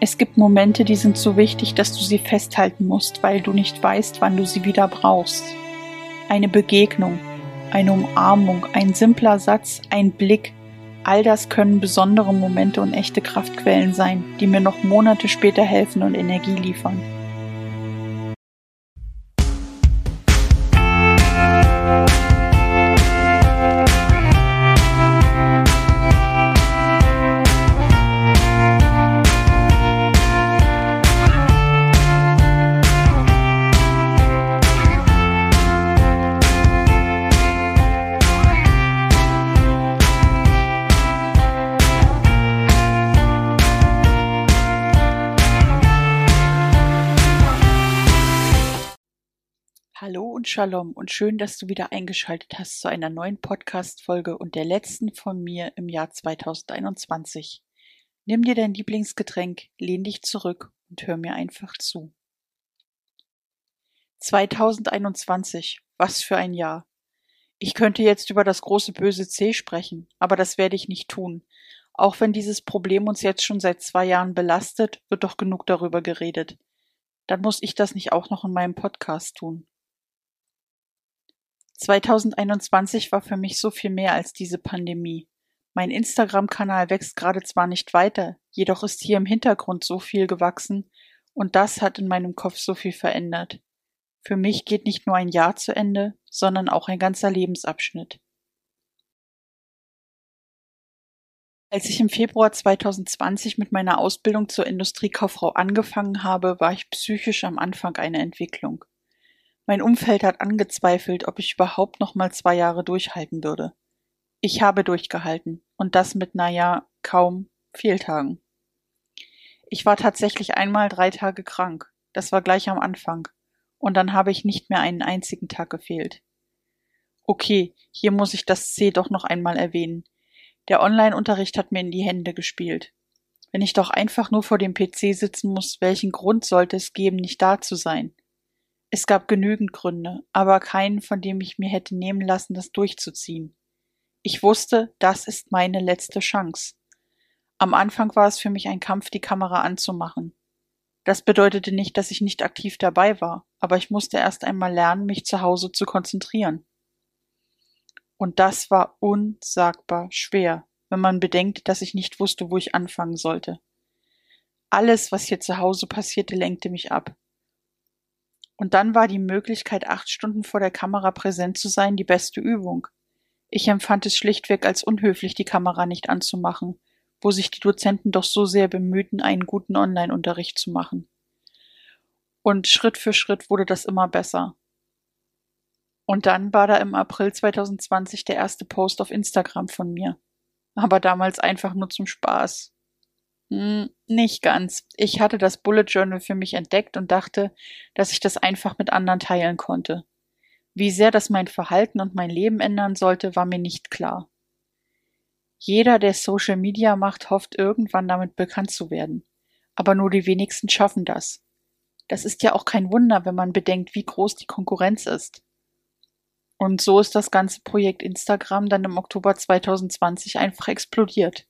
Es gibt Momente, die sind so wichtig, dass du sie festhalten musst, weil du nicht weißt, wann du sie wieder brauchst. Eine Begegnung, eine Umarmung, ein simpler Satz, ein Blick, all das können besondere Momente und echte Kraftquellen sein, die mir noch Monate später helfen und Energie liefern. Shalom und schön, dass du wieder eingeschaltet hast zu einer neuen Podcast-Folge und der letzten von mir im Jahr 2021. Nimm dir dein Lieblingsgetränk, lehn dich zurück und hör mir einfach zu. 2021, was für ein Jahr. Ich könnte jetzt über das große böse C sprechen, aber das werde ich nicht tun. Auch wenn dieses Problem uns jetzt schon seit zwei Jahren belastet, wird doch genug darüber geredet. Dann muss ich das nicht auch noch in meinem Podcast tun. 2021 war für mich so viel mehr als diese Pandemie. Mein Instagram-Kanal wächst gerade zwar nicht weiter, jedoch ist hier im Hintergrund so viel gewachsen und das hat in meinem Kopf so viel verändert. Für mich geht nicht nur ein Jahr zu Ende, sondern auch ein ganzer Lebensabschnitt. Als ich im Februar 2020 mit meiner Ausbildung zur Industriekauffrau angefangen habe, war ich psychisch am Anfang einer Entwicklung. Mein Umfeld hat angezweifelt, ob ich überhaupt noch mal zwei Jahre durchhalten würde. Ich habe durchgehalten und das mit, naja, kaum Fehltagen. Ich war tatsächlich einmal drei Tage krank. Das war gleich am Anfang. Und dann habe ich nicht mehr einen einzigen Tag gefehlt. Okay, hier muss ich das C doch noch einmal erwähnen. Der Online-Unterricht hat mir in die Hände gespielt. Wenn ich doch einfach nur vor dem PC sitzen muss, welchen Grund sollte es geben, nicht da zu sein? Es gab genügend Gründe, aber keinen, von dem ich mir hätte nehmen lassen, das durchzuziehen. Ich wusste, das ist meine letzte Chance. Am Anfang war es für mich ein Kampf, die Kamera anzumachen. Das bedeutete nicht, dass ich nicht aktiv dabei war, aber ich musste erst einmal lernen, mich zu Hause zu konzentrieren. Und das war unsagbar schwer, wenn man bedenkt, dass ich nicht wusste, wo ich anfangen sollte. Alles, was hier zu Hause passierte, lenkte mich ab. Und dann war die Möglichkeit, acht Stunden vor der Kamera präsent zu sein, die beste Übung. Ich empfand es schlichtweg als unhöflich, die Kamera nicht anzumachen, wo sich die Dozenten doch so sehr bemühten, einen guten Online-Unterricht zu machen. Und Schritt für Schritt wurde das immer besser. Und dann war da im April 2020 der erste Post auf Instagram von mir. Aber damals einfach nur zum Spaß. Hm, nicht ganz. Ich hatte das Bullet Journal für mich entdeckt und dachte, dass ich das einfach mit anderen teilen konnte. Wie sehr das mein Verhalten und mein Leben ändern sollte, war mir nicht klar. Jeder, der Social Media macht, hofft irgendwann damit bekannt zu werden. Aber nur die wenigsten schaffen das. Das ist ja auch kein Wunder, wenn man bedenkt, wie groß die Konkurrenz ist. Und so ist das ganze Projekt Instagram dann im Oktober 2020 einfach explodiert.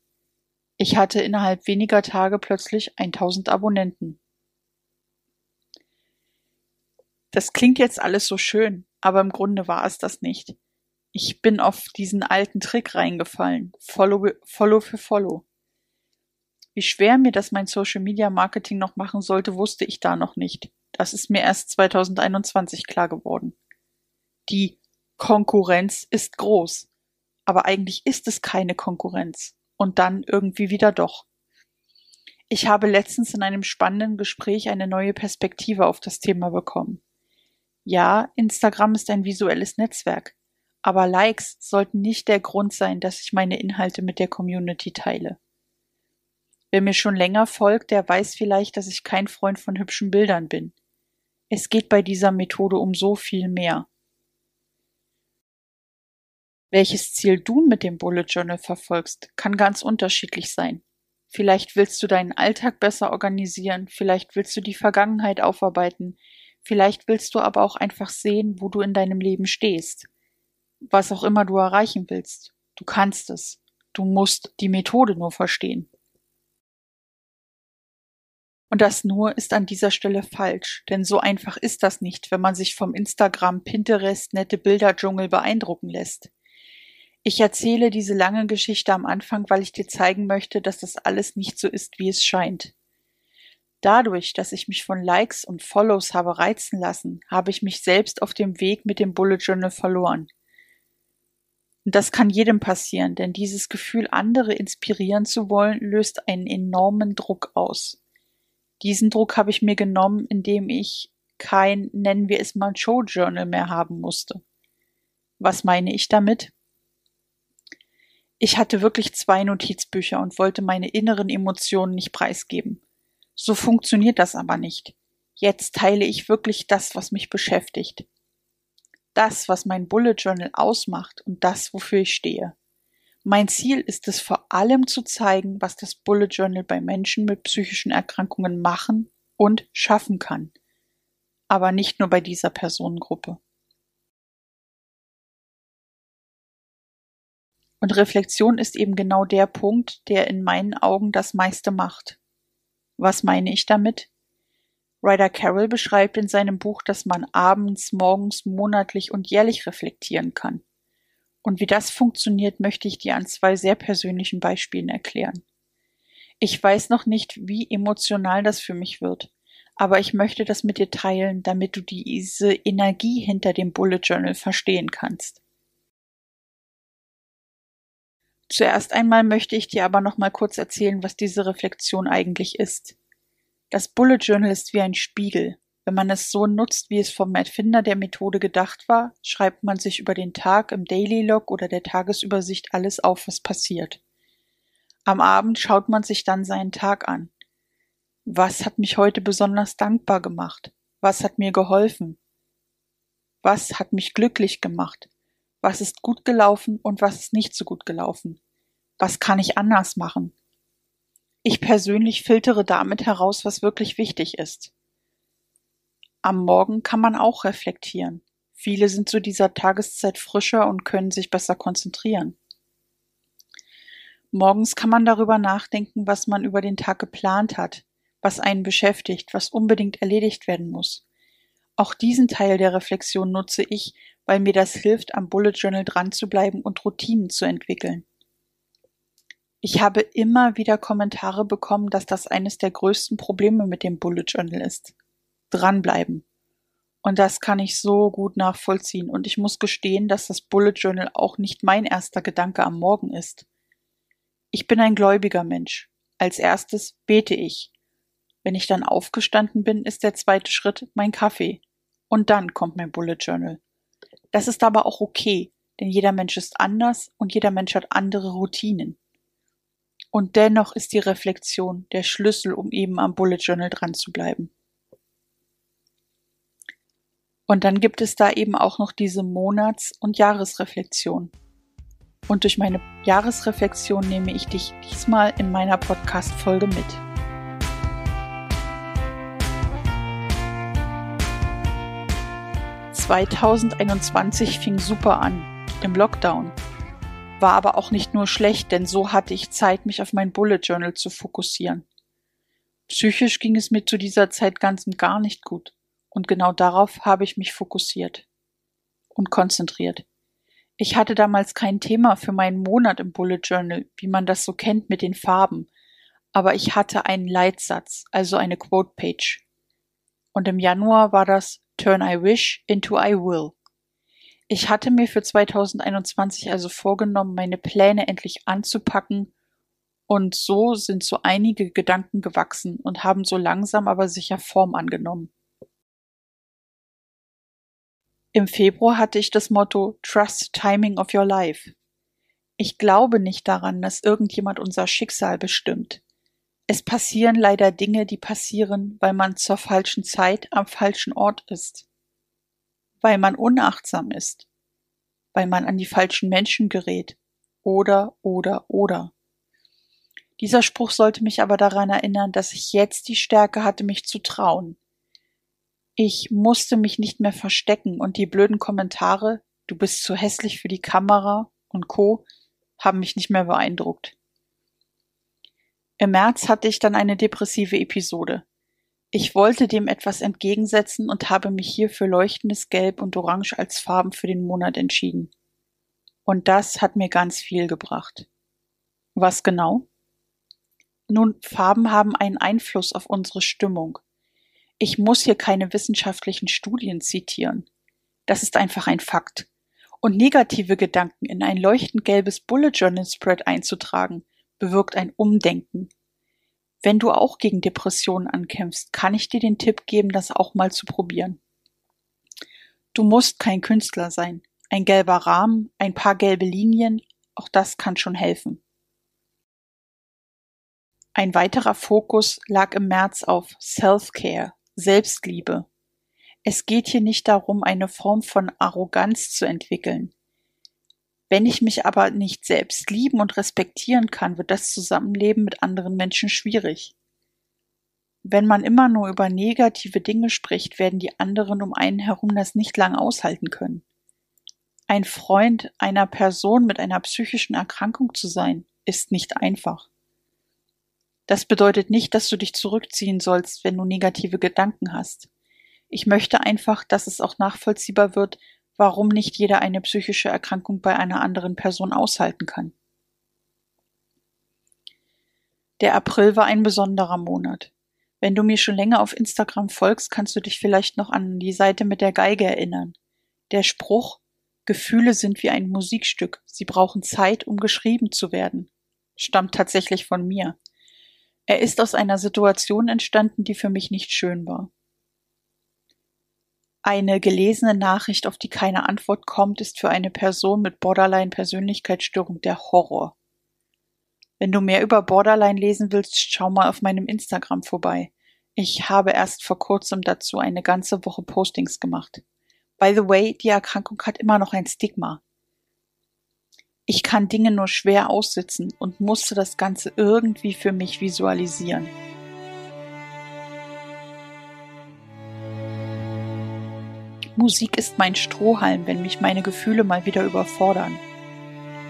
Ich hatte innerhalb weniger Tage plötzlich 1000 Abonnenten. Das klingt jetzt alles so schön, aber im Grunde war es das nicht. Ich bin auf diesen alten Trick reingefallen. Follow, Follow für Follow. Wie schwer mir das mein Social Media Marketing noch machen sollte, wusste ich da noch nicht. Das ist mir erst 2021 klar geworden. Die Konkurrenz ist groß. Aber eigentlich ist es keine Konkurrenz und dann irgendwie wieder doch. Ich habe letztens in einem spannenden Gespräch eine neue Perspektive auf das Thema bekommen. Ja, Instagram ist ein visuelles Netzwerk, aber Likes sollten nicht der Grund sein, dass ich meine Inhalte mit der Community teile. Wer mir schon länger folgt, der weiß vielleicht, dass ich kein Freund von hübschen Bildern bin. Es geht bei dieser Methode um so viel mehr. Welches Ziel du mit dem Bullet Journal verfolgst, kann ganz unterschiedlich sein. Vielleicht willst du deinen Alltag besser organisieren, vielleicht willst du die Vergangenheit aufarbeiten, vielleicht willst du aber auch einfach sehen, wo du in deinem Leben stehst. Was auch immer du erreichen willst, du kannst es. Du musst die Methode nur verstehen. Und das nur ist an dieser Stelle falsch, denn so einfach ist das nicht, wenn man sich vom Instagram Pinterest nette Bilderdschungel beeindrucken lässt. Ich erzähle diese lange Geschichte am Anfang, weil ich dir zeigen möchte, dass das alles nicht so ist, wie es scheint. Dadurch, dass ich mich von Likes und Follows habe reizen lassen, habe ich mich selbst auf dem Weg mit dem Bullet Journal verloren. Und das kann jedem passieren, denn dieses Gefühl, andere inspirieren zu wollen, löst einen enormen Druck aus. Diesen Druck habe ich mir genommen, indem ich kein, nennen wir es mal, Show Journal mehr haben musste. Was meine ich damit? Ich hatte wirklich zwei Notizbücher und wollte meine inneren Emotionen nicht preisgeben. So funktioniert das aber nicht. Jetzt teile ich wirklich das, was mich beschäftigt. Das, was mein Bullet Journal ausmacht und das, wofür ich stehe. Mein Ziel ist es vor allem zu zeigen, was das Bullet Journal bei Menschen mit psychischen Erkrankungen machen und schaffen kann. Aber nicht nur bei dieser Personengruppe. Und Reflexion ist eben genau der Punkt, der in meinen Augen das meiste macht. Was meine ich damit? Ryder Carroll beschreibt in seinem Buch, dass man abends, morgens, monatlich und jährlich reflektieren kann. Und wie das funktioniert, möchte ich dir an zwei sehr persönlichen Beispielen erklären. Ich weiß noch nicht, wie emotional das für mich wird, aber ich möchte das mit dir teilen, damit du diese Energie hinter dem Bullet Journal verstehen kannst. Zuerst einmal möchte ich dir aber noch mal kurz erzählen, was diese Reflexion eigentlich ist. Das Bullet Journal ist wie ein Spiegel. Wenn man es so nutzt, wie es vom Erfinder der Methode gedacht war, schreibt man sich über den Tag im Daily Log oder der Tagesübersicht alles auf, was passiert. Am Abend schaut man sich dann seinen Tag an. Was hat mich heute besonders dankbar gemacht? Was hat mir geholfen? Was hat mich glücklich gemacht? Was ist gut gelaufen und was ist nicht so gut gelaufen? Was kann ich anders machen? Ich persönlich filtere damit heraus, was wirklich wichtig ist. Am Morgen kann man auch reflektieren. Viele sind zu dieser Tageszeit frischer und können sich besser konzentrieren. Morgens kann man darüber nachdenken, was man über den Tag geplant hat, was einen beschäftigt, was unbedingt erledigt werden muss. Auch diesen Teil der Reflexion nutze ich, weil mir das hilft, am Bullet Journal dran zu bleiben und Routinen zu entwickeln. Ich habe immer wieder Kommentare bekommen, dass das eines der größten Probleme mit dem Bullet Journal ist. Dranbleiben. Und das kann ich so gut nachvollziehen. Und ich muss gestehen, dass das Bullet Journal auch nicht mein erster Gedanke am Morgen ist. Ich bin ein gläubiger Mensch. Als erstes bete ich. Wenn ich dann aufgestanden bin, ist der zweite Schritt mein Kaffee. Und dann kommt mein Bullet Journal. Das ist aber auch okay, denn jeder Mensch ist anders und jeder Mensch hat andere Routinen. Und dennoch ist die Reflexion der Schlüssel, um eben am Bullet Journal dran zu bleiben. Und dann gibt es da eben auch noch diese Monats- und Jahresreflexion. Und durch meine Jahresreflexion nehme ich dich diesmal in meiner Podcast-Folge mit. 2021 fing super an, im Lockdown. War aber auch nicht nur schlecht, denn so hatte ich Zeit, mich auf mein Bullet Journal zu fokussieren. Psychisch ging es mir zu dieser Zeit ganz und gar nicht gut, und genau darauf habe ich mich fokussiert und konzentriert. Ich hatte damals kein Thema für meinen Monat im Bullet Journal, wie man das so kennt mit den Farben, aber ich hatte einen Leitsatz, also eine Quote Page. Und im Januar war das Turn I Wish into I Will. Ich hatte mir für 2021 also vorgenommen, meine Pläne endlich anzupacken und so sind so einige Gedanken gewachsen und haben so langsam aber sicher Form angenommen. Im Februar hatte ich das Motto Trust Timing of Your Life. Ich glaube nicht daran, dass irgendjemand unser Schicksal bestimmt. Es passieren leider Dinge, die passieren, weil man zur falschen Zeit am falschen Ort ist. Weil man unachtsam ist. Weil man an die falschen Menschen gerät. Oder, oder, oder. Dieser Spruch sollte mich aber daran erinnern, dass ich jetzt die Stärke hatte, mich zu trauen. Ich musste mich nicht mehr verstecken und die blöden Kommentare, du bist zu hässlich für die Kamera und Co. haben mich nicht mehr beeindruckt. Im März hatte ich dann eine depressive Episode. Ich wollte dem etwas entgegensetzen und habe mich hier für leuchtendes Gelb und Orange als Farben für den Monat entschieden. Und das hat mir ganz viel gebracht. Was genau? Nun, Farben haben einen Einfluss auf unsere Stimmung. Ich muss hier keine wissenschaftlichen Studien zitieren. Das ist einfach ein Fakt. Und negative Gedanken in ein leuchtend gelbes Bullet Journal Spread einzutragen, bewirkt ein Umdenken. Wenn du auch gegen Depressionen ankämpfst, kann ich dir den Tipp geben, das auch mal zu probieren. Du musst kein Künstler sein. Ein gelber Rahmen, ein paar gelbe Linien, auch das kann schon helfen. Ein weiterer Fokus lag im März auf Self-Care, Selbstliebe. Es geht hier nicht darum, eine Form von Arroganz zu entwickeln. Wenn ich mich aber nicht selbst lieben und respektieren kann, wird das Zusammenleben mit anderen Menschen schwierig. Wenn man immer nur über negative Dinge spricht, werden die anderen um einen herum das nicht lang aushalten können. Ein Freund einer Person mit einer psychischen Erkrankung zu sein, ist nicht einfach. Das bedeutet nicht, dass du dich zurückziehen sollst, wenn du negative Gedanken hast. Ich möchte einfach, dass es auch nachvollziehbar wird, warum nicht jeder eine psychische Erkrankung bei einer anderen Person aushalten kann. Der April war ein besonderer Monat. Wenn du mir schon länger auf Instagram folgst, kannst du dich vielleicht noch an die Seite mit der Geige erinnern. Der Spruch Gefühle sind wie ein Musikstück, sie brauchen Zeit, um geschrieben zu werden, stammt tatsächlich von mir. Er ist aus einer Situation entstanden, die für mich nicht schön war. Eine gelesene Nachricht, auf die keine Antwort kommt, ist für eine Person mit Borderline-Persönlichkeitsstörung der Horror. Wenn du mehr über Borderline lesen willst, schau mal auf meinem Instagram vorbei. Ich habe erst vor kurzem dazu eine ganze Woche Postings gemacht. By the way, die Erkrankung hat immer noch ein Stigma. Ich kann Dinge nur schwer aussitzen und musste das Ganze irgendwie für mich visualisieren. Musik ist mein Strohhalm, wenn mich meine Gefühle mal wieder überfordern.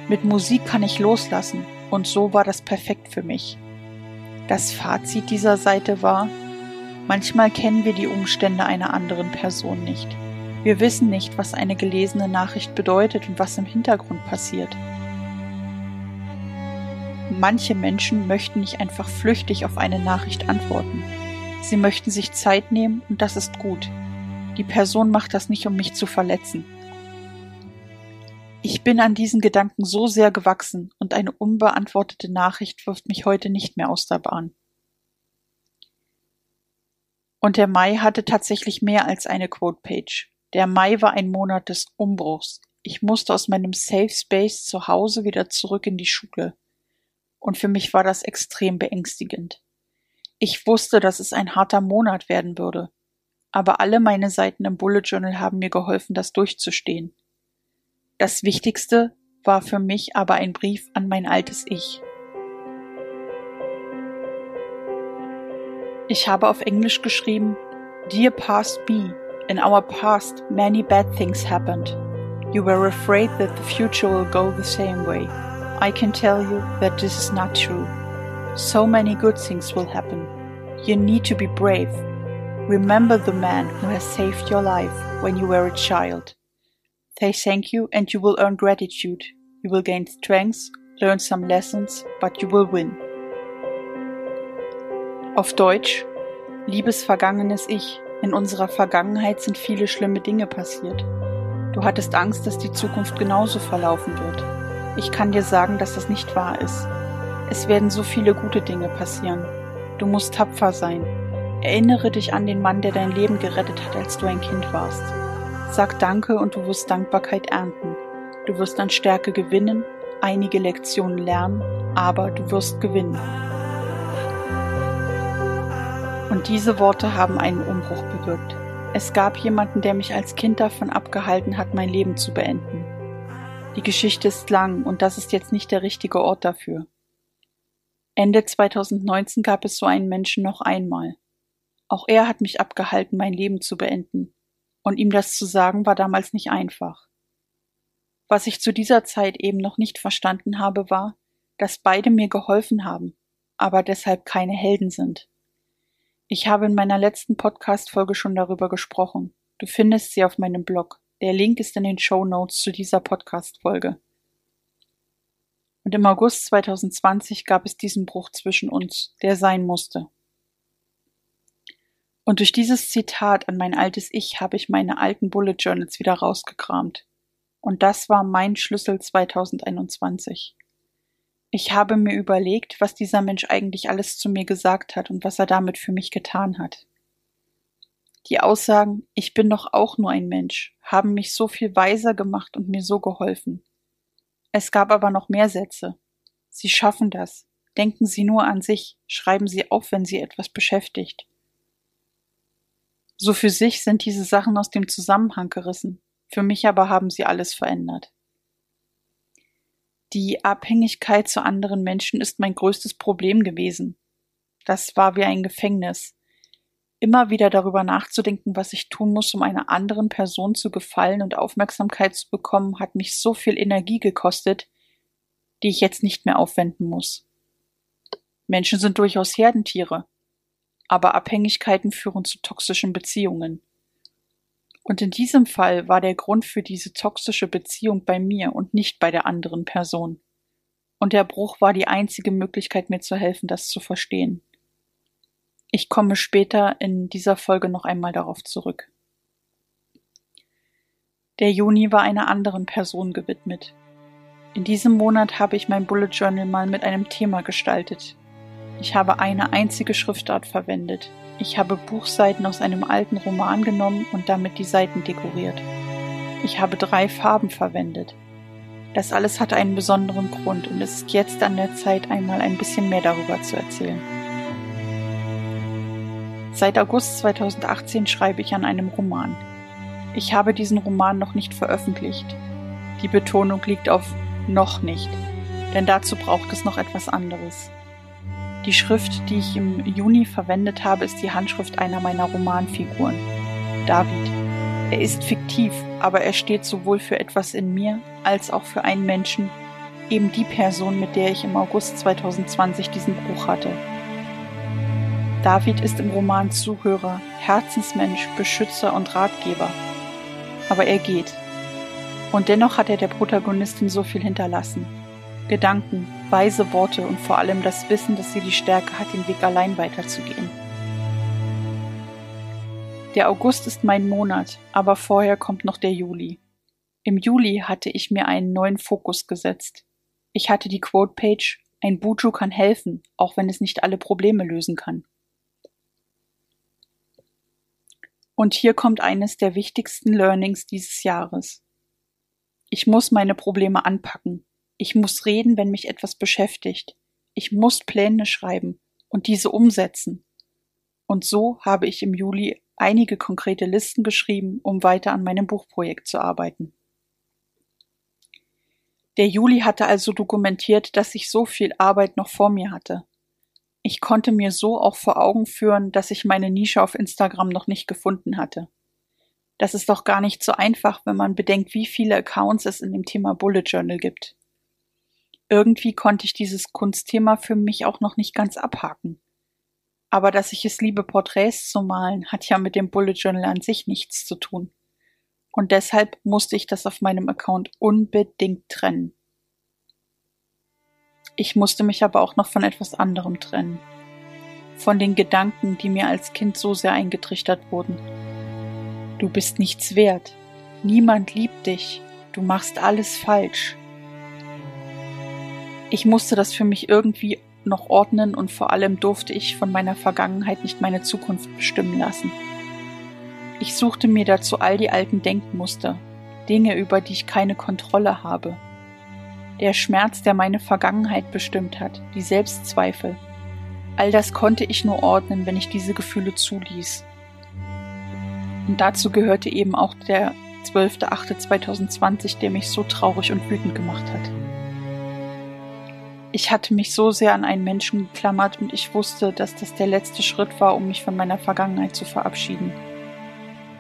Mit Musik kann ich loslassen und so war das perfekt für mich. Das Fazit dieser Seite war, manchmal kennen wir die Umstände einer anderen Person nicht. Wir wissen nicht, was eine gelesene Nachricht bedeutet und was im Hintergrund passiert. Manche Menschen möchten nicht einfach flüchtig auf eine Nachricht antworten. Sie möchten sich Zeit nehmen und das ist gut. Die Person macht das nicht, um mich zu verletzen. Ich bin an diesen Gedanken so sehr gewachsen und eine unbeantwortete Nachricht wirft mich heute nicht mehr aus der Bahn. Und der Mai hatte tatsächlich mehr als eine Quote-Page. Der Mai war ein Monat des Umbruchs. Ich musste aus meinem Safe Space zu Hause wieder zurück in die Schule. Und für mich war das extrem beängstigend. Ich wusste, dass es ein harter Monat werden würde. Aber alle meine Seiten im Bullet Journal haben mir geholfen, das durchzustehen. Das Wichtigste war für mich aber ein Brief an mein altes Ich. Ich habe auf Englisch geschrieben, Dear Past Me, In our past, many bad things happened. You were afraid that the future will go the same way. I can tell you that this is not true. So many good things will happen. You need to be brave. Remember the man who has saved your life when you were a child. Say thank you and you will earn gratitude. You will gain strength, learn some lessons, but you will win. Auf Deutsch, liebes vergangenes Ich, In unserer Vergangenheit sind viele schlimme Dinge passiert. Du hattest Angst, dass die Zukunft genauso verlaufen wird. Ich kann dir sagen, dass das nicht wahr ist. Es werden so viele gute Dinge passieren. Du musst tapfer sein. Erinnere dich an den Mann, der dein Leben gerettet hat, als du ein Kind warst. Sag Danke und du wirst Dankbarkeit ernten. Du wirst an Stärke gewinnen, einige Lektionen lernen, aber du wirst gewinnen. Und diese Worte haben einen Umbruch bewirkt. Es gab jemanden, der mich als Kind davon abgehalten hat, mein Leben zu beenden. Die Geschichte ist lang und das ist jetzt nicht der richtige Ort dafür. Ende 2019 gab es so einen Menschen noch einmal. Auch er hat mich abgehalten, mein Leben zu beenden. Und ihm das zu sagen, war damals nicht einfach. Was ich zu dieser Zeit eben noch nicht verstanden habe, war, dass beide mir geholfen haben, aber deshalb keine Helden sind. Ich habe in meiner letzten Podcast-Folge schon darüber gesprochen. Du findest sie auf meinem Blog. Der Link ist in den Show Notes zu dieser Podcast-Folge. Und im August 2020 gab es diesen Bruch zwischen uns, der sein musste. Und durch dieses Zitat an mein altes Ich habe ich meine alten Bullet Journals wieder rausgekramt. Und das war mein Schlüssel 2021. Ich habe mir überlegt, was dieser Mensch eigentlich alles zu mir gesagt hat und was er damit für mich getan hat. Die Aussagen, ich bin doch auch nur ein Mensch, haben mich so viel weiser gemacht und mir so geholfen. Es gab aber noch mehr Sätze. Sie schaffen das. Denken Sie nur an sich, schreiben Sie auf, wenn Sie etwas beschäftigt. So für sich sind diese Sachen aus dem Zusammenhang gerissen, für mich aber haben sie alles verändert. Die Abhängigkeit zu anderen Menschen ist mein größtes Problem gewesen. Das war wie ein Gefängnis. Immer wieder darüber nachzudenken, was ich tun muss, um einer anderen Person zu gefallen und Aufmerksamkeit zu bekommen, hat mich so viel Energie gekostet, die ich jetzt nicht mehr aufwenden muss. Menschen sind durchaus Herdentiere, aber Abhängigkeiten führen zu toxischen Beziehungen. Und in diesem Fall war der Grund für diese toxische Beziehung bei mir und nicht bei der anderen Person. Und der Bruch war die einzige Möglichkeit, mir zu helfen, das zu verstehen. Ich komme später in dieser Folge noch einmal darauf zurück. Der Juni war einer anderen Person gewidmet. In diesem Monat habe ich mein Bullet Journal mal mit einem Thema gestaltet. Ich habe eine einzige Schriftart verwendet, ich habe Buchseiten aus einem alten Roman genommen und damit die Seiten dekoriert. Ich habe drei Farben verwendet. Das alles hatte einen besonderen Grund und es ist jetzt an der Zeit, einmal ein bisschen mehr darüber zu erzählen. Seit August 2018 schreibe ich an einem Roman. Ich habe diesen Roman noch nicht veröffentlicht. Die Betonung liegt auf noch nicht, denn dazu braucht es noch etwas anderes. Die Schrift, die ich im Juni verwendet habe, ist die Handschrift einer meiner Romanfiguren, David. Er ist fiktiv, aber er steht sowohl für etwas in mir als auch für einen Menschen, eben die Person, mit der ich im August 2020 diesen Bruch hatte. David ist im Roman Zuhörer, Herzensmensch, Beschützer und Ratgeber. Aber er geht. Und dennoch hat er der Protagonistin so viel hinterlassen. Gedanken, weise Worte und vor allem das Wissen, dass sie die Stärke hat, den Weg allein weiterzugehen. Der August ist mein Monat, aber vorher kommt noch der Juli. Im Juli hatte ich mir einen neuen Fokus gesetzt. Ich hatte die Quote-Page, ein Buju kann helfen, auch wenn es nicht alle Probleme lösen kann. Und hier kommt eines der wichtigsten Learnings dieses Jahres. Ich muss meine Probleme anpacken, ich muss reden, wenn mich etwas beschäftigt. Ich muss Pläne schreiben und diese umsetzen. Und so habe ich im Juli einige konkrete Listen geschrieben, um weiter an meinem Buchprojekt zu arbeiten. Der Juli hatte also dokumentiert, dass ich so viel Arbeit noch vor mir hatte. Ich konnte mir so auch vor Augen führen, dass ich meine Nische auf Instagram noch nicht gefunden hatte. Das ist doch gar nicht so einfach, wenn man bedenkt, wie viele Accounts es in dem Thema Bullet Journal gibt irgendwie konnte ich dieses Kunstthema für mich auch noch nicht ganz abhaken. Aber dass ich es liebe, Porträts zu malen, hat ja mit dem Bullet Journal an sich nichts zu tun. Und deshalb musste ich das auf meinem Account unbedingt trennen. Ich musste mich aber auch noch von etwas anderem trennen. Von den Gedanken, die mir als Kind so sehr eingetrichtert wurden. Du bist nichts wert. Niemand liebt dich. Du machst alles falsch. Ich musste das für mich irgendwie noch ordnen und vor allem durfte ich von meiner Vergangenheit nicht meine Zukunft bestimmen lassen. Ich suchte mir dazu all die alten Denkmuster, Dinge, über die ich keine Kontrolle habe. Der Schmerz, der meine Vergangenheit bestimmt hat, die Selbstzweifel. All das konnte ich nur ordnen, wenn ich diese Gefühle zuließ. Und dazu gehörte eben auch der 12.8.2020, der mich so traurig und wütend gemacht hat. Ich hatte mich so sehr an einen Menschen geklammert und ich wusste, dass das der letzte Schritt war, um mich von meiner Vergangenheit zu verabschieden.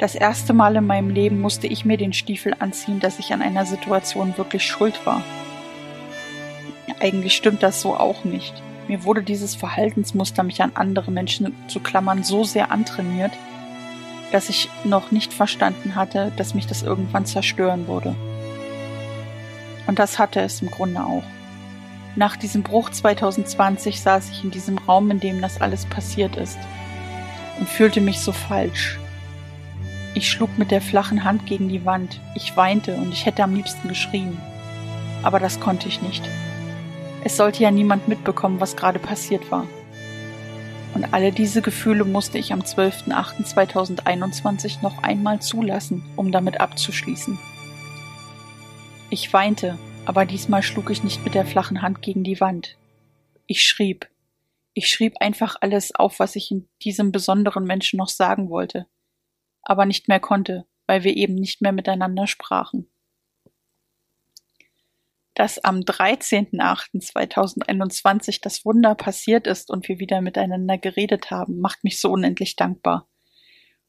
Das erste Mal in meinem Leben musste ich mir den Stiefel anziehen, dass ich an einer Situation wirklich schuld war. Eigentlich stimmt das so auch nicht. Mir wurde dieses Verhaltensmuster, mich an andere Menschen zu klammern, so sehr antrainiert, dass ich noch nicht verstanden hatte, dass mich das irgendwann zerstören würde. Und das hatte es im Grunde auch. Nach diesem Bruch 2020 saß ich in diesem Raum, in dem das alles passiert ist und fühlte mich so falsch. Ich schlug mit der flachen Hand gegen die Wand, ich weinte und ich hätte am liebsten geschrien. Aber das konnte ich nicht. Es sollte ja niemand mitbekommen, was gerade passiert war. Und alle diese Gefühle musste ich am 12.08.2021 noch einmal zulassen, um damit abzuschließen. Ich weinte, aber diesmal schlug ich nicht mit der flachen Hand gegen die Wand. Ich schrieb. Ich schrieb einfach alles auf, was ich in diesem besonderen Menschen noch sagen wollte, aber nicht mehr konnte, weil wir eben nicht mehr miteinander sprachen. Dass am 13.08.2021 das Wunder passiert ist und wir wieder miteinander geredet haben, macht mich so unendlich dankbar.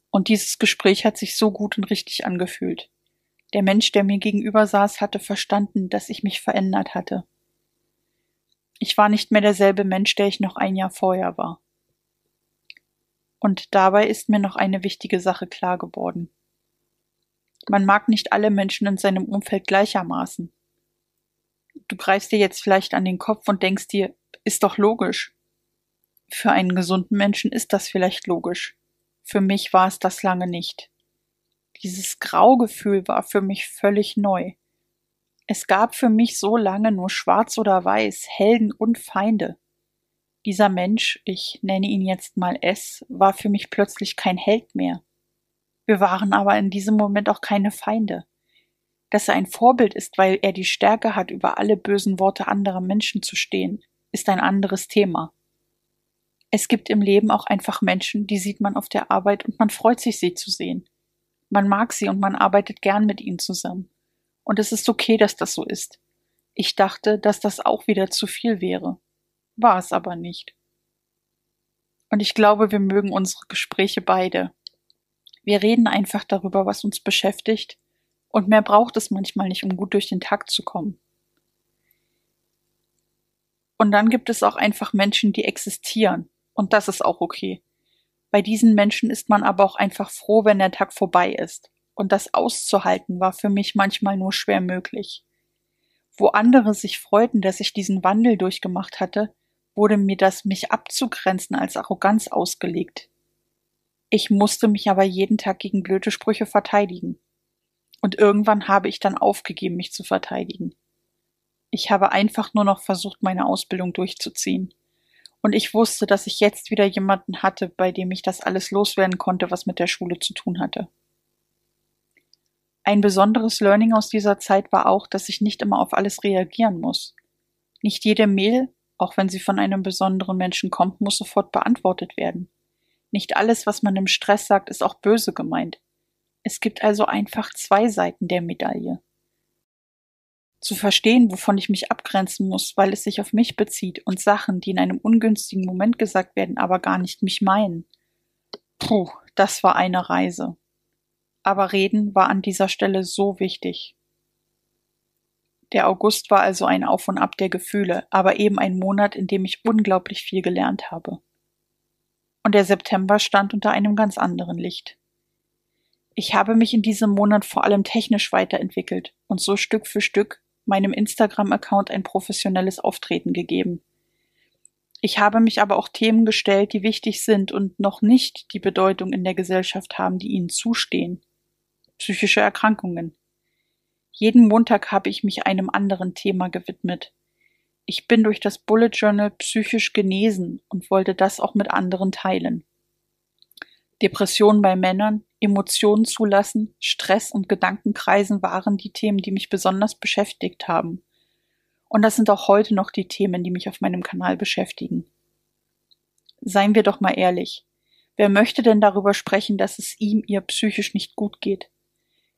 Und dieses Gespräch hat sich so gut und richtig angefühlt. Der Mensch, der mir gegenüber saß, hatte verstanden, dass ich mich verändert hatte. Ich war nicht mehr derselbe Mensch, der ich noch ein Jahr vorher war. Und dabei ist mir noch eine wichtige Sache klar geworden. Man mag nicht alle Menschen in seinem Umfeld gleichermaßen. Du greifst dir jetzt vielleicht an den Kopf und denkst dir, ist doch logisch. Für einen gesunden Menschen ist das vielleicht logisch. Für mich war es das lange nicht. Dieses Graugefühl war für mich völlig neu. Es gab für mich so lange nur Schwarz oder Weiß, Helden und Feinde. Dieser Mensch, ich nenne ihn jetzt mal S, war für mich plötzlich kein Held mehr. Wir waren aber in diesem Moment auch keine Feinde. Dass er ein Vorbild ist, weil er die Stärke hat, über alle bösen Worte anderer Menschen zu stehen, ist ein anderes Thema. Es gibt im Leben auch einfach Menschen, die sieht man auf der Arbeit und man freut sich, sie zu sehen. Man mag sie und man arbeitet gern mit ihnen zusammen. Und es ist okay, dass das so ist. Ich dachte, dass das auch wieder zu viel wäre. War es aber nicht. Und ich glaube, wir mögen unsere Gespräche beide. Wir reden einfach darüber, was uns beschäftigt, und mehr braucht es manchmal nicht, um gut durch den Tag zu kommen. Und dann gibt es auch einfach Menschen, die existieren, und das ist auch okay. Bei diesen Menschen ist man aber auch einfach froh, wenn der Tag vorbei ist. Und das auszuhalten war für mich manchmal nur schwer möglich. Wo andere sich freuten, dass ich diesen Wandel durchgemacht hatte, wurde mir das, mich abzugrenzen, als Arroganz ausgelegt. Ich musste mich aber jeden Tag gegen blöde Sprüche verteidigen. Und irgendwann habe ich dann aufgegeben, mich zu verteidigen. Ich habe einfach nur noch versucht, meine Ausbildung durchzuziehen. Und ich wusste, dass ich jetzt wieder jemanden hatte, bei dem ich das alles loswerden konnte, was mit der Schule zu tun hatte. Ein besonderes Learning aus dieser Zeit war auch, dass ich nicht immer auf alles reagieren muss. Nicht jede Mail, auch wenn sie von einem besonderen Menschen kommt, muss sofort beantwortet werden. Nicht alles, was man im Stress sagt, ist auch böse gemeint. Es gibt also einfach zwei Seiten der Medaille zu verstehen, wovon ich mich abgrenzen muss, weil es sich auf mich bezieht und Sachen, die in einem ungünstigen Moment gesagt werden, aber gar nicht mich meinen. Puh, das war eine Reise. Aber reden war an dieser Stelle so wichtig. Der August war also ein Auf und Ab der Gefühle, aber eben ein Monat, in dem ich unglaublich viel gelernt habe. Und der September stand unter einem ganz anderen Licht. Ich habe mich in diesem Monat vor allem technisch weiterentwickelt und so Stück für Stück meinem Instagram-Account ein professionelles Auftreten gegeben. Ich habe mich aber auch Themen gestellt, die wichtig sind und noch nicht die Bedeutung in der Gesellschaft haben, die ihnen zustehen. Psychische Erkrankungen. Jeden Montag habe ich mich einem anderen Thema gewidmet. Ich bin durch das Bullet Journal psychisch genesen und wollte das auch mit anderen teilen. Depressionen bei Männern, Emotionen zulassen, Stress und Gedankenkreisen waren die Themen, die mich besonders beschäftigt haben. Und das sind auch heute noch die Themen, die mich auf meinem Kanal beschäftigen. Seien wir doch mal ehrlich. Wer möchte denn darüber sprechen, dass es ihm ihr psychisch nicht gut geht?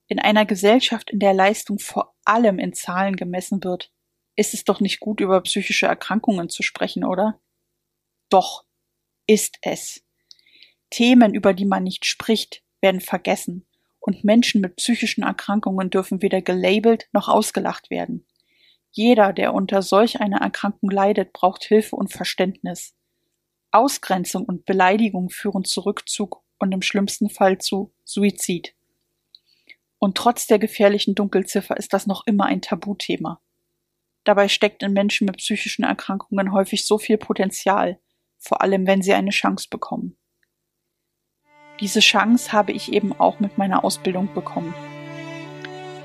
In einer Gesellschaft, in der Leistung vor allem in Zahlen gemessen wird, ist es doch nicht gut, über psychische Erkrankungen zu sprechen, oder? Doch, ist es. Themen, über die man nicht spricht, werden vergessen, und Menschen mit psychischen Erkrankungen dürfen weder gelabelt noch ausgelacht werden. Jeder, der unter solch einer Erkrankung leidet, braucht Hilfe und Verständnis. Ausgrenzung und Beleidigung führen zu Rückzug und im schlimmsten Fall zu Suizid. Und trotz der gefährlichen Dunkelziffer ist das noch immer ein Tabuthema. Dabei steckt in Menschen mit psychischen Erkrankungen häufig so viel Potenzial, vor allem wenn sie eine Chance bekommen. Diese Chance habe ich eben auch mit meiner Ausbildung bekommen.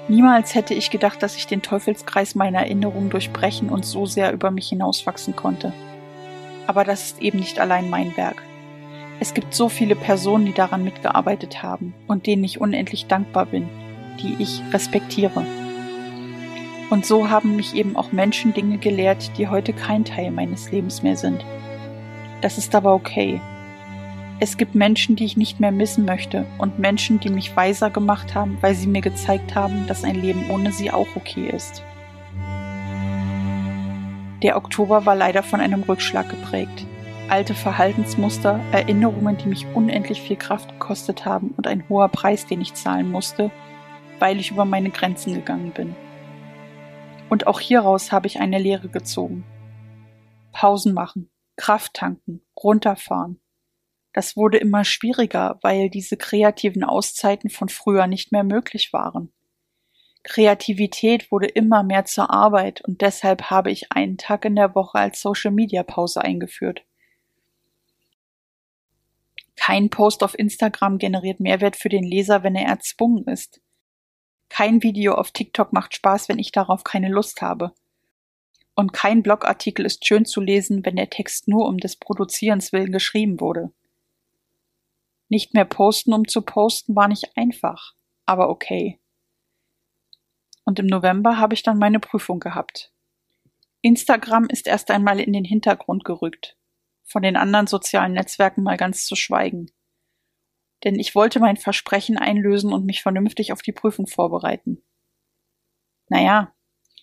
Niemals hätte ich gedacht, dass ich den Teufelskreis meiner Erinnerungen durchbrechen und so sehr über mich hinauswachsen konnte. Aber das ist eben nicht allein mein Werk. Es gibt so viele Personen, die daran mitgearbeitet haben und denen ich unendlich dankbar bin die ich respektiere. Und so haben mich eben auch Menschen Dinge gelehrt, die heute kein Teil meines Lebens mehr sind. Das ist aber okay. Es gibt Menschen, die ich nicht mehr missen möchte und Menschen, die mich weiser gemacht haben, weil sie mir gezeigt haben, dass ein Leben ohne sie auch okay ist. Der Oktober war leider von einem Rückschlag geprägt. Alte Verhaltensmuster, Erinnerungen, die mich unendlich viel Kraft gekostet haben und ein hoher Preis, den ich zahlen musste, weil ich über meine Grenzen gegangen bin. Und auch hieraus habe ich eine Lehre gezogen. Pausen machen, Kraft tanken, runterfahren. Das wurde immer schwieriger, weil diese kreativen Auszeiten von früher nicht mehr möglich waren. Kreativität wurde immer mehr zur Arbeit und deshalb habe ich einen Tag in der Woche als Social Media Pause eingeführt. Kein Post auf Instagram generiert Mehrwert für den Leser, wenn er erzwungen ist. Kein Video auf TikTok macht Spaß, wenn ich darauf keine Lust habe. Und kein Blogartikel ist schön zu lesen, wenn der Text nur um des Produzierens willen geschrieben wurde. Nicht mehr posten, um zu posten, war nicht einfach, aber okay. Und im November habe ich dann meine Prüfung gehabt. Instagram ist erst einmal in den Hintergrund gerückt, von den anderen sozialen Netzwerken mal ganz zu schweigen denn ich wollte mein Versprechen einlösen und mich vernünftig auf die Prüfung vorbereiten. Naja,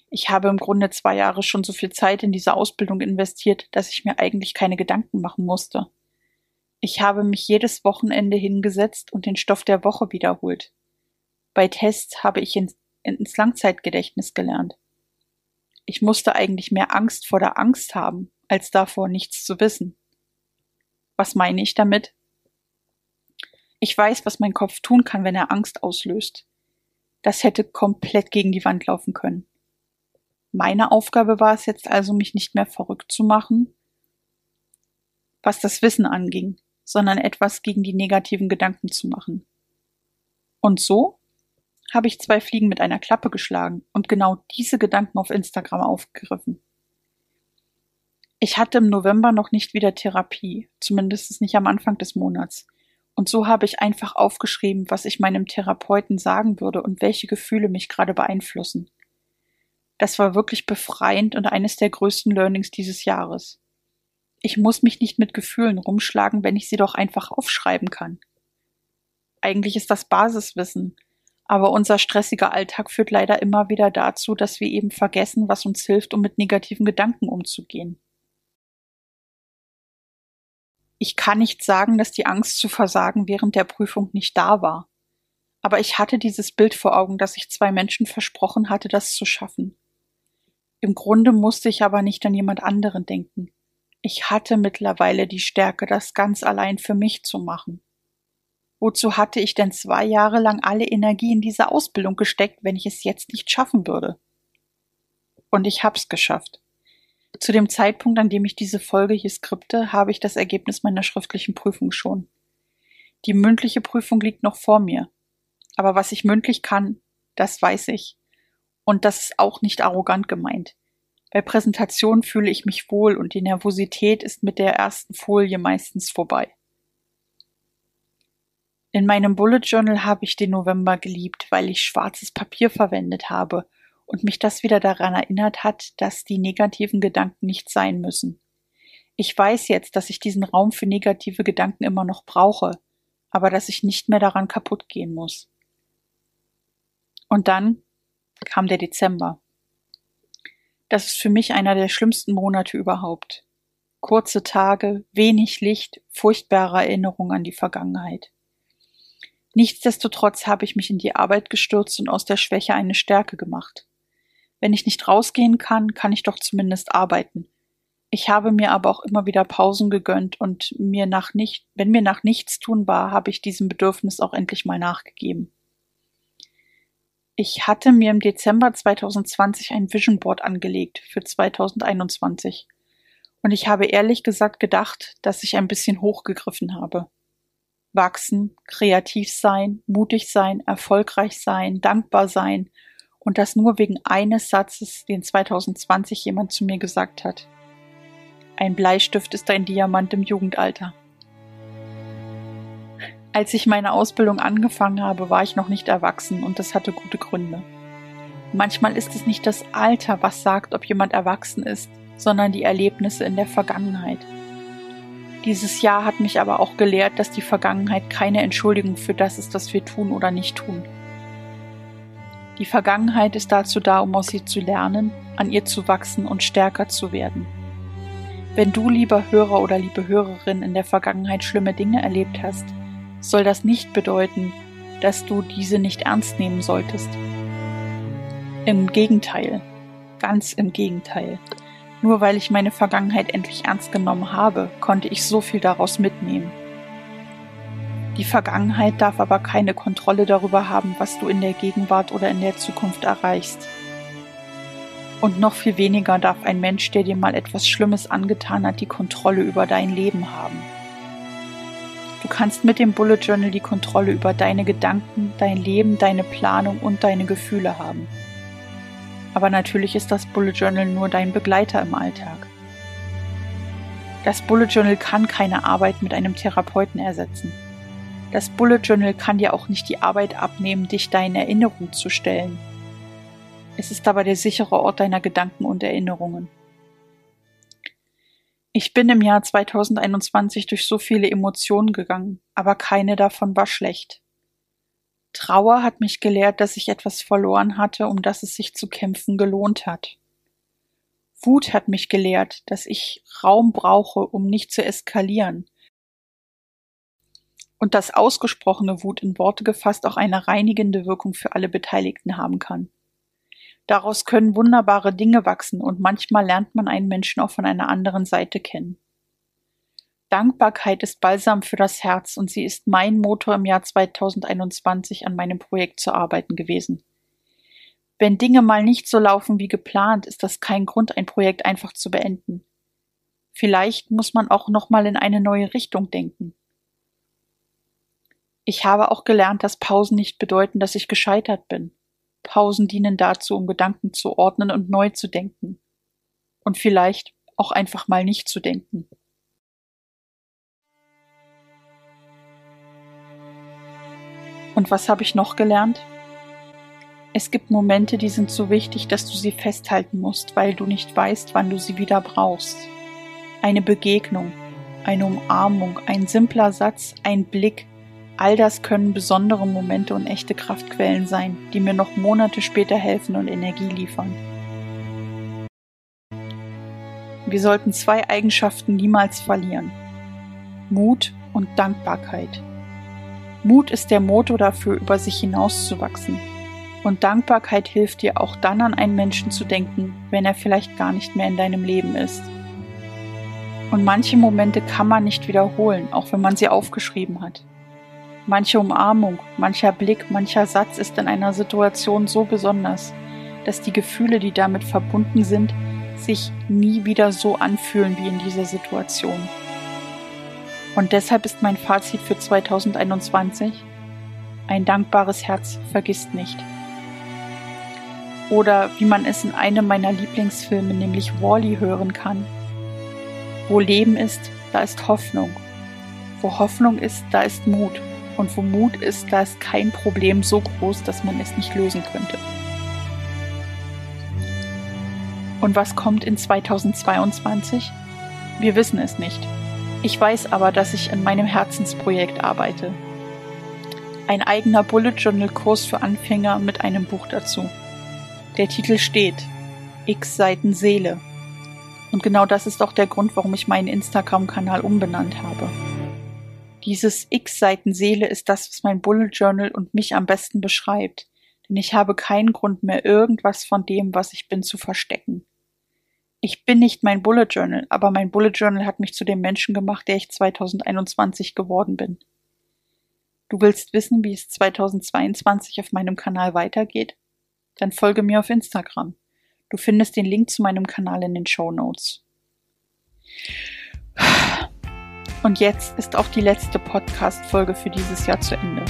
ich habe im Grunde zwei Jahre schon so viel Zeit in diese Ausbildung investiert, dass ich mir eigentlich keine Gedanken machen musste. Ich habe mich jedes Wochenende hingesetzt und den Stoff der Woche wiederholt. Bei Tests habe ich ins, ins Langzeitgedächtnis gelernt. Ich musste eigentlich mehr Angst vor der Angst haben, als davor nichts zu wissen. Was meine ich damit? Ich weiß, was mein Kopf tun kann, wenn er Angst auslöst. Das hätte komplett gegen die Wand laufen können. Meine Aufgabe war es jetzt also, mich nicht mehr verrückt zu machen, was das Wissen anging, sondern etwas gegen die negativen Gedanken zu machen. Und so habe ich zwei Fliegen mit einer Klappe geschlagen und genau diese Gedanken auf Instagram aufgegriffen. Ich hatte im November noch nicht wieder Therapie, zumindest nicht am Anfang des Monats. Und so habe ich einfach aufgeschrieben, was ich meinem Therapeuten sagen würde und welche Gefühle mich gerade beeinflussen. Das war wirklich befreiend und eines der größten Learnings dieses Jahres. Ich muss mich nicht mit Gefühlen rumschlagen, wenn ich sie doch einfach aufschreiben kann. Eigentlich ist das Basiswissen, aber unser stressiger Alltag führt leider immer wieder dazu, dass wir eben vergessen, was uns hilft, um mit negativen Gedanken umzugehen. Ich kann nicht sagen, dass die Angst zu versagen während der Prüfung nicht da war. Aber ich hatte dieses Bild vor Augen, dass ich zwei Menschen versprochen hatte, das zu schaffen. Im Grunde musste ich aber nicht an jemand anderen denken. Ich hatte mittlerweile die Stärke, das ganz allein für mich zu machen. Wozu hatte ich denn zwei Jahre lang alle Energie in diese Ausbildung gesteckt, wenn ich es jetzt nicht schaffen würde? Und ich hab's geschafft. Zu dem Zeitpunkt, an dem ich diese Folge hier skripte, habe ich das Ergebnis meiner schriftlichen Prüfung schon. Die mündliche Prüfung liegt noch vor mir. Aber was ich mündlich kann, das weiß ich. Und das ist auch nicht arrogant gemeint. Bei Präsentationen fühle ich mich wohl und die Nervosität ist mit der ersten Folie meistens vorbei. In meinem Bullet Journal habe ich den November geliebt, weil ich schwarzes Papier verwendet habe und mich das wieder daran erinnert hat, dass die negativen Gedanken nicht sein müssen. Ich weiß jetzt, dass ich diesen Raum für negative Gedanken immer noch brauche, aber dass ich nicht mehr daran kaputt gehen muss. Und dann kam der Dezember. Das ist für mich einer der schlimmsten Monate überhaupt. Kurze Tage, wenig Licht, furchtbare Erinnerungen an die Vergangenheit. Nichtsdestotrotz habe ich mich in die Arbeit gestürzt und aus der Schwäche eine Stärke gemacht. Wenn ich nicht rausgehen kann, kann ich doch zumindest arbeiten. Ich habe mir aber auch immer wieder Pausen gegönnt und mir nach nicht, wenn mir nach nichts tun war, habe ich diesem Bedürfnis auch endlich mal nachgegeben. Ich hatte mir im Dezember 2020 ein Vision Board angelegt für 2021. Und ich habe ehrlich gesagt gedacht, dass ich ein bisschen hochgegriffen habe. Wachsen, kreativ sein, mutig sein, erfolgreich sein, dankbar sein und das nur wegen eines Satzes, den 2020 jemand zu mir gesagt hat. Ein Bleistift ist ein Diamant im Jugendalter. Als ich meine Ausbildung angefangen habe, war ich noch nicht erwachsen und das hatte gute Gründe. Manchmal ist es nicht das Alter, was sagt, ob jemand erwachsen ist, sondern die Erlebnisse in der Vergangenheit. Dieses Jahr hat mich aber auch gelehrt, dass die Vergangenheit keine Entschuldigung für das ist, was wir tun oder nicht tun. Die Vergangenheit ist dazu da, um aus ihr zu lernen, an ihr zu wachsen und stärker zu werden. Wenn du, lieber Hörer oder liebe Hörerin, in der Vergangenheit schlimme Dinge erlebt hast, soll das nicht bedeuten, dass du diese nicht ernst nehmen solltest. Im Gegenteil, ganz im Gegenteil. Nur weil ich meine Vergangenheit endlich ernst genommen habe, konnte ich so viel daraus mitnehmen. Die Vergangenheit darf aber keine Kontrolle darüber haben, was du in der Gegenwart oder in der Zukunft erreichst. Und noch viel weniger darf ein Mensch, der dir mal etwas Schlimmes angetan hat, die Kontrolle über dein Leben haben. Du kannst mit dem Bullet Journal die Kontrolle über deine Gedanken, dein Leben, deine Planung und deine Gefühle haben. Aber natürlich ist das Bullet Journal nur dein Begleiter im Alltag. Das Bullet Journal kann keine Arbeit mit einem Therapeuten ersetzen. Das Bullet Journal kann dir auch nicht die Arbeit abnehmen, dich deinen Erinnerungen zu stellen es ist aber der sichere Ort deiner Gedanken und Erinnerungen. Ich bin im Jahr 2021 durch so viele Emotionen gegangen, aber keine davon war schlecht. Trauer hat mich gelehrt, dass ich etwas verloren hatte, um das es sich zu kämpfen gelohnt hat. Wut hat mich gelehrt, dass ich Raum brauche, um nicht zu eskalieren. Und dass ausgesprochene Wut in Worte gefasst auch eine reinigende Wirkung für alle Beteiligten haben kann. Daraus können wunderbare Dinge wachsen und manchmal lernt man einen Menschen auch von einer anderen Seite kennen. Dankbarkeit ist Balsam für das Herz und sie ist mein Motor im Jahr 2021 an meinem Projekt zu arbeiten gewesen. Wenn Dinge mal nicht so laufen wie geplant, ist das kein Grund, ein Projekt einfach zu beenden. Vielleicht muss man auch nochmal in eine neue Richtung denken. Ich habe auch gelernt, dass Pausen nicht bedeuten, dass ich gescheitert bin. Pausen dienen dazu, um Gedanken zu ordnen und neu zu denken. Und vielleicht auch einfach mal nicht zu denken. Und was habe ich noch gelernt? Es gibt Momente, die sind so wichtig, dass du sie festhalten musst, weil du nicht weißt, wann du sie wieder brauchst. Eine Begegnung, eine Umarmung, ein simpler Satz, ein Blick, All das können besondere Momente und echte Kraftquellen sein, die mir noch Monate später helfen und Energie liefern. Wir sollten zwei Eigenschaften niemals verlieren. Mut und Dankbarkeit. Mut ist der Motor dafür, über sich hinauszuwachsen. Und Dankbarkeit hilft dir auch dann an einen Menschen zu denken, wenn er vielleicht gar nicht mehr in deinem Leben ist. Und manche Momente kann man nicht wiederholen, auch wenn man sie aufgeschrieben hat. Manche Umarmung, mancher Blick, mancher Satz ist in einer Situation so besonders, dass die Gefühle, die damit verbunden sind, sich nie wieder so anfühlen wie in dieser Situation. Und deshalb ist mein Fazit für 2021, ein dankbares Herz vergisst nicht. Oder wie man es in einem meiner Lieblingsfilme, nämlich Wally, hören kann. Wo Leben ist, da ist Hoffnung. Wo Hoffnung ist, da ist Mut. Und wo Mut ist, da ist kein Problem so groß, dass man es nicht lösen könnte. Und was kommt in 2022? Wir wissen es nicht. Ich weiß aber, dass ich an meinem Herzensprojekt arbeite. Ein eigener Bullet Journal Kurs für Anfänger mit einem Buch dazu. Der Titel steht X Seiten Seele. Und genau das ist auch der Grund, warum ich meinen Instagram-Kanal umbenannt habe. Dieses X-Seiten Seele ist das, was mein Bullet Journal und mich am besten beschreibt. denn ich habe keinen Grund mehr, irgendwas von dem, was ich bin, zu verstecken. Ich bin nicht mein Bullet Journal, aber mein Bullet Journal hat mich zu dem Menschen gemacht, der ich 2021 geworden bin. Du willst wissen, wie es 2022 auf meinem Kanal weitergeht? Dann folge mir auf Instagram. Du findest den Link zu meinem Kanal in den Show Notes. Und jetzt ist auch die letzte Podcast-Folge für dieses Jahr zu Ende.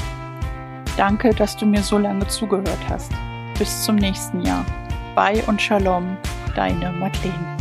Danke, dass du mir so lange zugehört hast. Bis zum nächsten Jahr. Bye und Shalom, deine Madeleine.